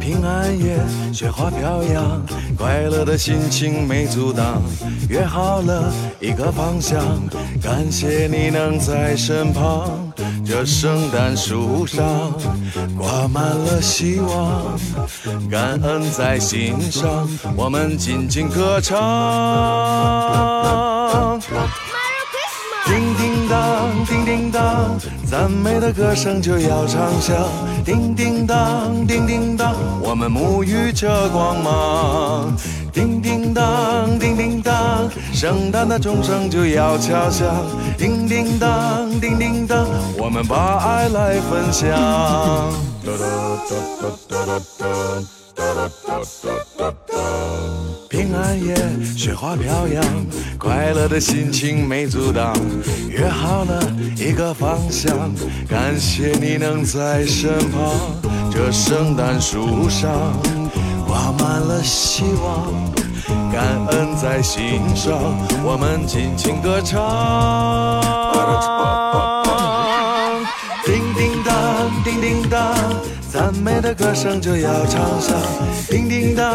平安夜，雪花飘扬，快乐的心情没阻挡。约好了一个方向，感谢你能在身旁。这圣诞树上挂满了希望，感恩在心上，我们尽情歌唱。叮叮当，叮叮当，赞美的歌声就要唱响。叮叮当，叮叮当，我们沐浴着光芒。叮叮当，叮叮当，圣诞的钟声就要敲响。叮叮当，叮叮当，我们把爱来分享。平安夜，雪花飘扬，快乐的心情没阻挡。约好了一个方向，感谢你能在身旁。这圣诞树上挂满了希望，感恩在心上，我们尽情歌唱。美的歌声就要唱响，叮叮当，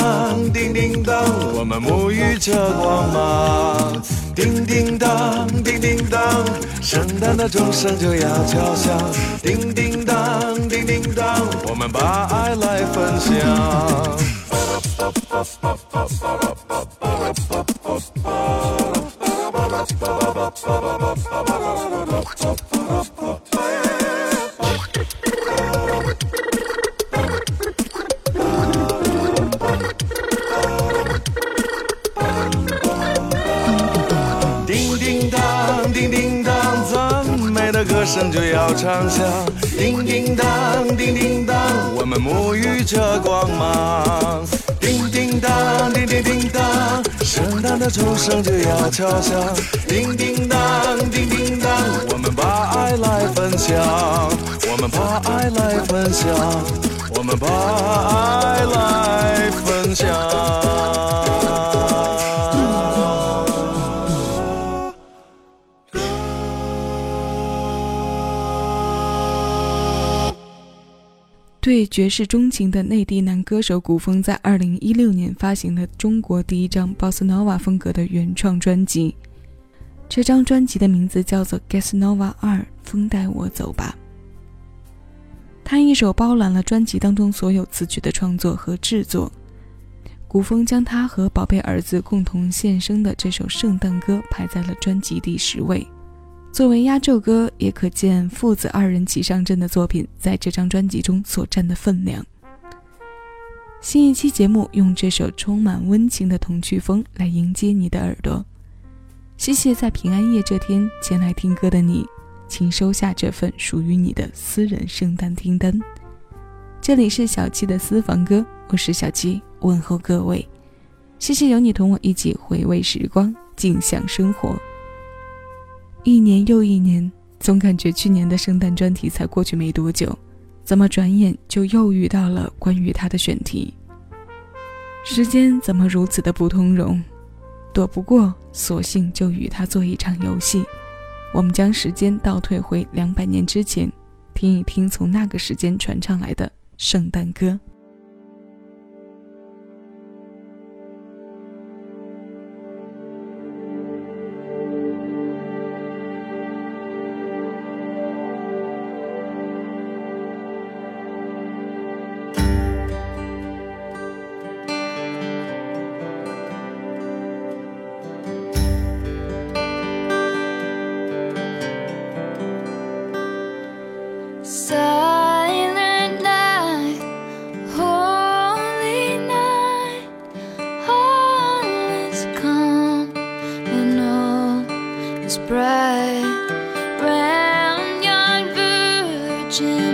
叮叮当，我们沐浴着光芒。叮叮当，叮叮当，圣诞的钟声就要敲响，叮叮当，叮叮当，我们把爱来分享。声就要唱响，叮叮当，叮叮当，我们沐浴着光芒。叮叮当，叮叮叮当，圣诞的钟声就要敲响，叮叮当，叮叮当，我们把爱来分享，我们把爱来分享，我们把爱来分享。对爵士钟情的内地男歌手古风，在二零一六年发行了中国第一张 Bossa Nova 风格的原创专辑。这张专辑的名字叫做《Gas Nova 二风带我走吧》。他一手包揽了专辑当中所有词曲的创作和制作。古风将他和宝贝儿子共同献声的这首圣诞歌排在了专辑第十位。作为压轴歌，也可见父子二人齐上阵的作品在这张专辑中所占的分量。新一期节目用这首充满温情的童趣风来迎接你的耳朵。谢谢在平安夜这天前来听歌的你，请收下这份属于你的私人圣诞听单。这里是小七的私房歌，我是小七，问候各位。谢谢有你同我一起回味时光，静享生活。一年又一年，总感觉去年的圣诞专题才过去没多久，怎么转眼就又遇到了关于他的选题？时间怎么如此的不通融？躲不过，索性就与他做一场游戏。我们将时间倒退回两百年之前，听一听从那个时间传唱来的圣诞歌。is bright, round yon virgin.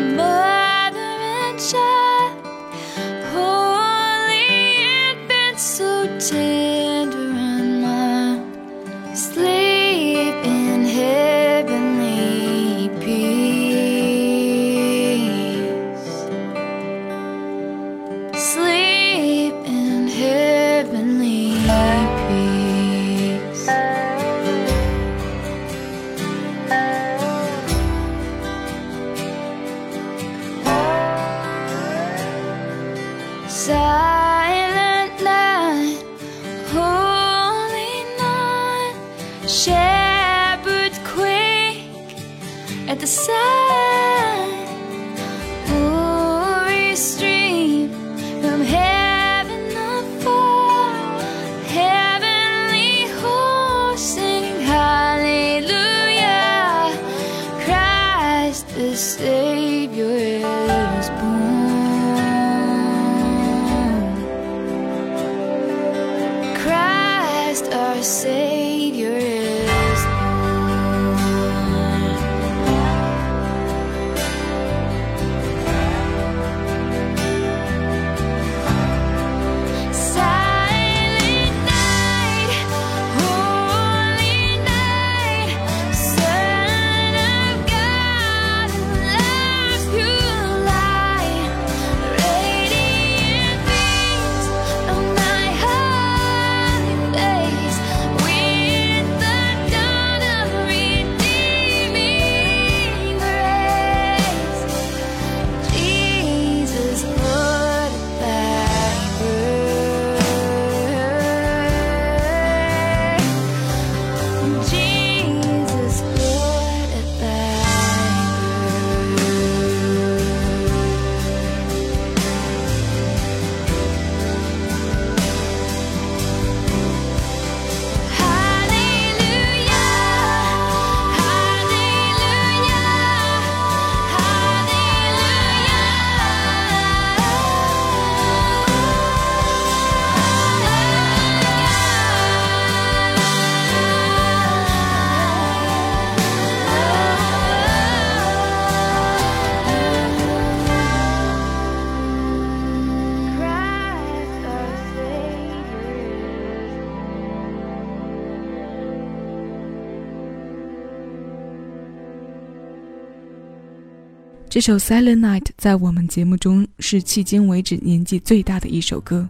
这首《Silent Night》在我们节目中是迄今为止年纪最大的一首歌。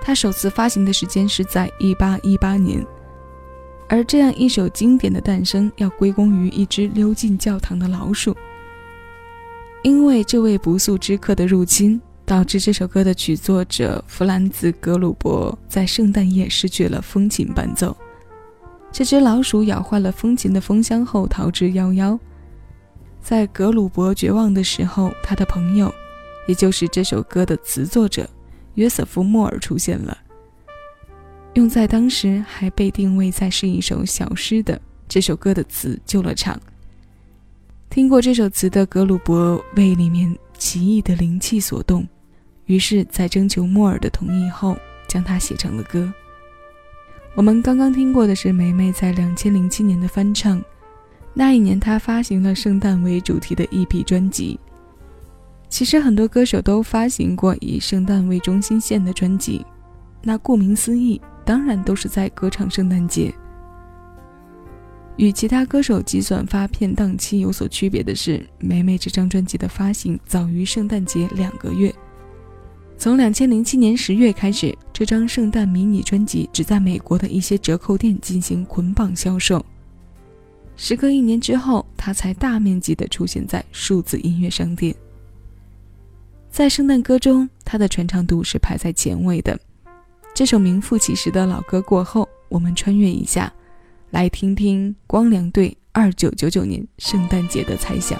它首次发行的时间是在1818年，而这样一首经典的诞生要归功于一只溜进教堂的老鼠。因为这位不速之客的入侵，导致这首歌的曲作者弗兰兹·格鲁伯在圣诞夜失去了风琴伴奏。这只老鼠咬坏了风琴的风箱后逃之夭夭。在格鲁伯绝望的时候，他的朋友，也就是这首歌的词作者约瑟夫·莫尔出现了。用在当时还被定位在是一首小诗的这首歌的词救了场。听过这首词的格鲁伯为里面奇异的灵气所动，于是，在征求莫尔的同意后，将它写成了歌。我们刚刚听过的是梅梅在两千零七年的翻唱。那一年，他发行了圣诞为主题的 EP 专辑。其实很多歌手都发行过以圣诞为中心线的专辑，那顾名思义，当然都是在歌唱圣诞节。与其他歌手计算发片档期有所区别的是，梅梅这张专辑的发行早于圣诞节两个月。从两千零七年十月开始，这张圣诞迷你专辑只在美国的一些折扣店进行捆绑销售。时隔一年之后，它才大面积的出现在数字音乐商店。在圣诞歌中，它的传唱度是排在前位的。这首名副其实的老歌过后，我们穿越一下，来听听光良对二九九九年圣诞节的猜想。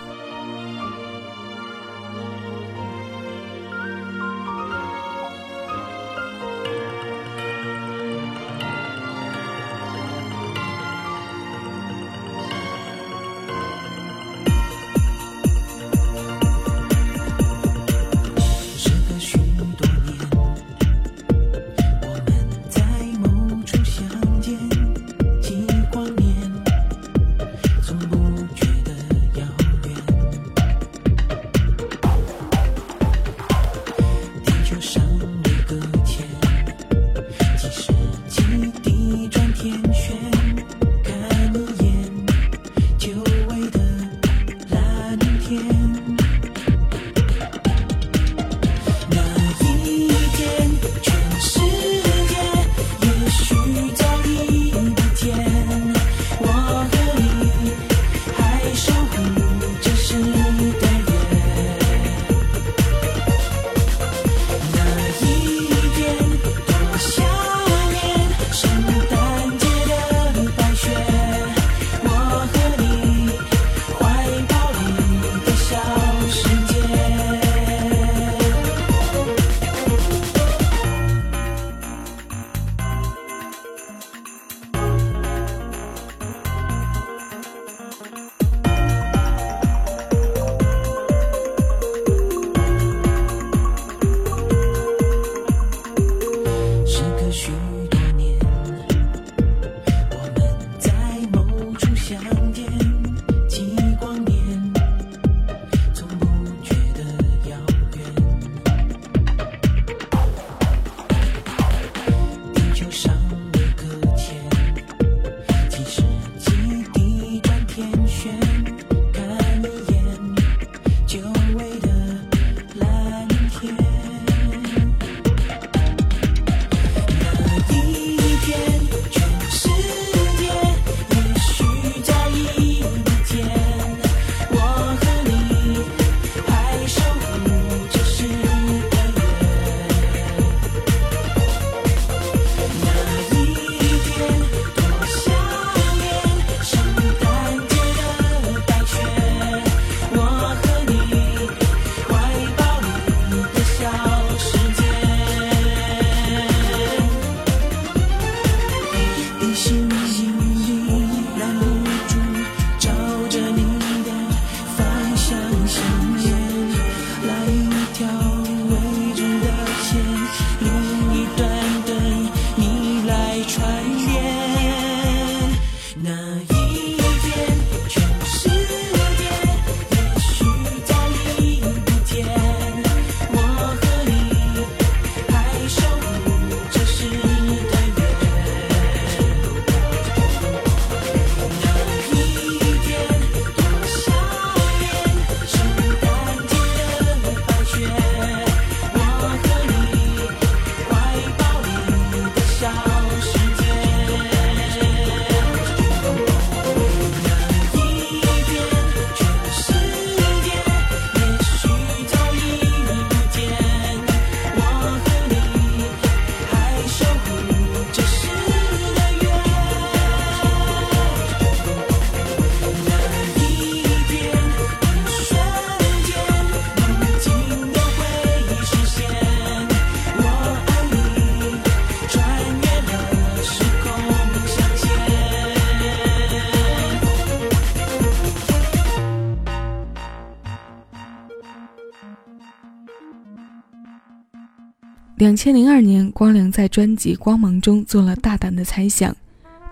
两千零二年，光良在专辑《光芒》中做了大胆的猜想，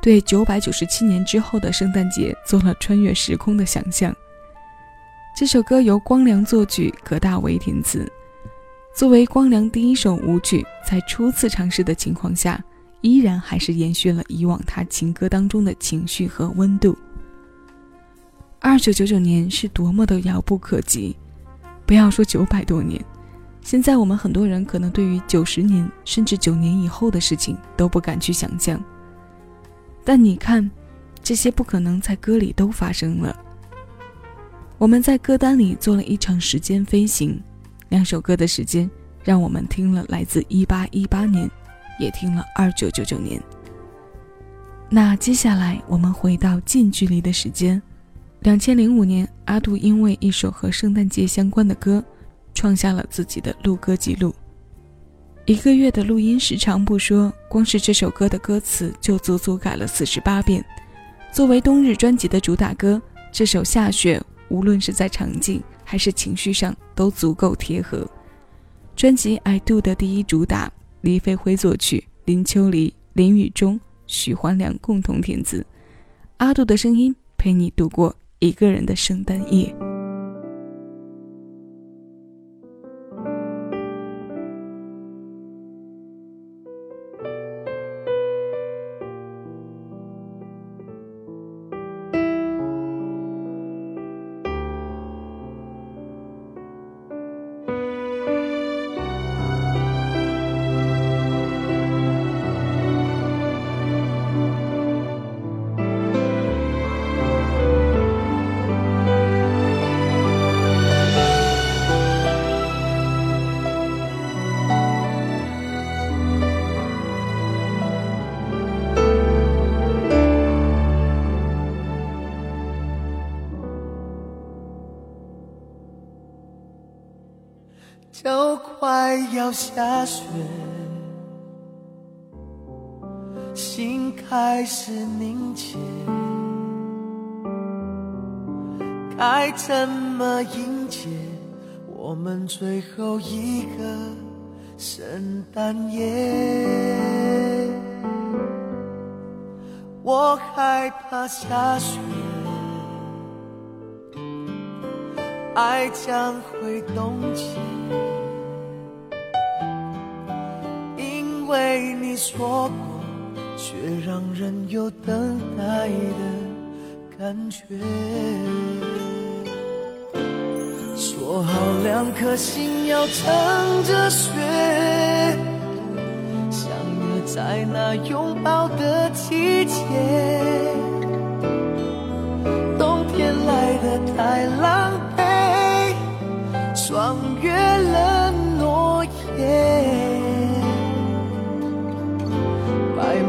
对九百九十七年之后的圣诞节做了穿越时空的想象。这首歌由光良作曲，葛大为填词。作为光良第一首舞曲，在初次尝试的情况下，依然还是延续了以往他情歌当中的情绪和温度。二九九九年是多么的遥不可及，不要说九百多年。现在我们很多人可能对于九十年甚至九年以后的事情都不敢去想象，但你看，这些不可能在歌里都发生了。我们在歌单里做了一场时间飞行，两首歌的时间让我们听了来自一八一八年，也听了二九九九年。那接下来我们回到近距离的时间，两千零五年，阿杜因为一首和圣诞节相关的歌。创下了自己的录歌记录。一个月的录音时长不说，光是这首歌的歌词就足足改了四十八遍。作为冬日专辑的主打歌，这首《下雪》无论是在场景还是情绪上都足够贴合。专辑《I Do》的第一主打，李飞辉作曲，林秋离、林雨中、许环良共同填词，阿杜的声音陪你度过一个人的圣诞夜。快要下雪，心开始凝结，该怎么迎接我们最后一个圣诞夜？我害怕下雪，爱将会冻结。为你说过，却让人有等待的感觉。说好两颗心要乘着雪，相约在那拥抱的季节。冬天来的太狼狈，霜越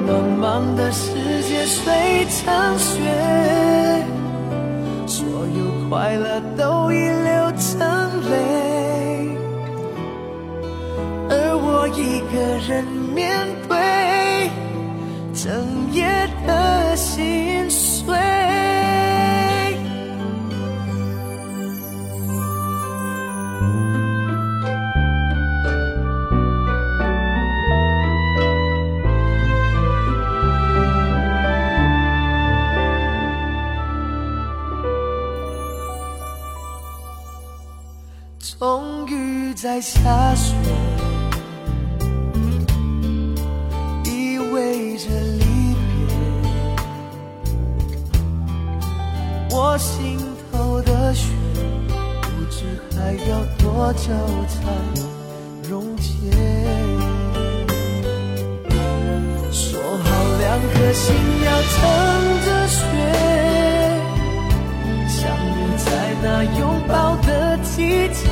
茫茫的世界碎成雪，所有快乐都已流成泪，而我一个人面对还要多久才溶解。说好两颗心要乘着雪。相约在那拥抱的季节，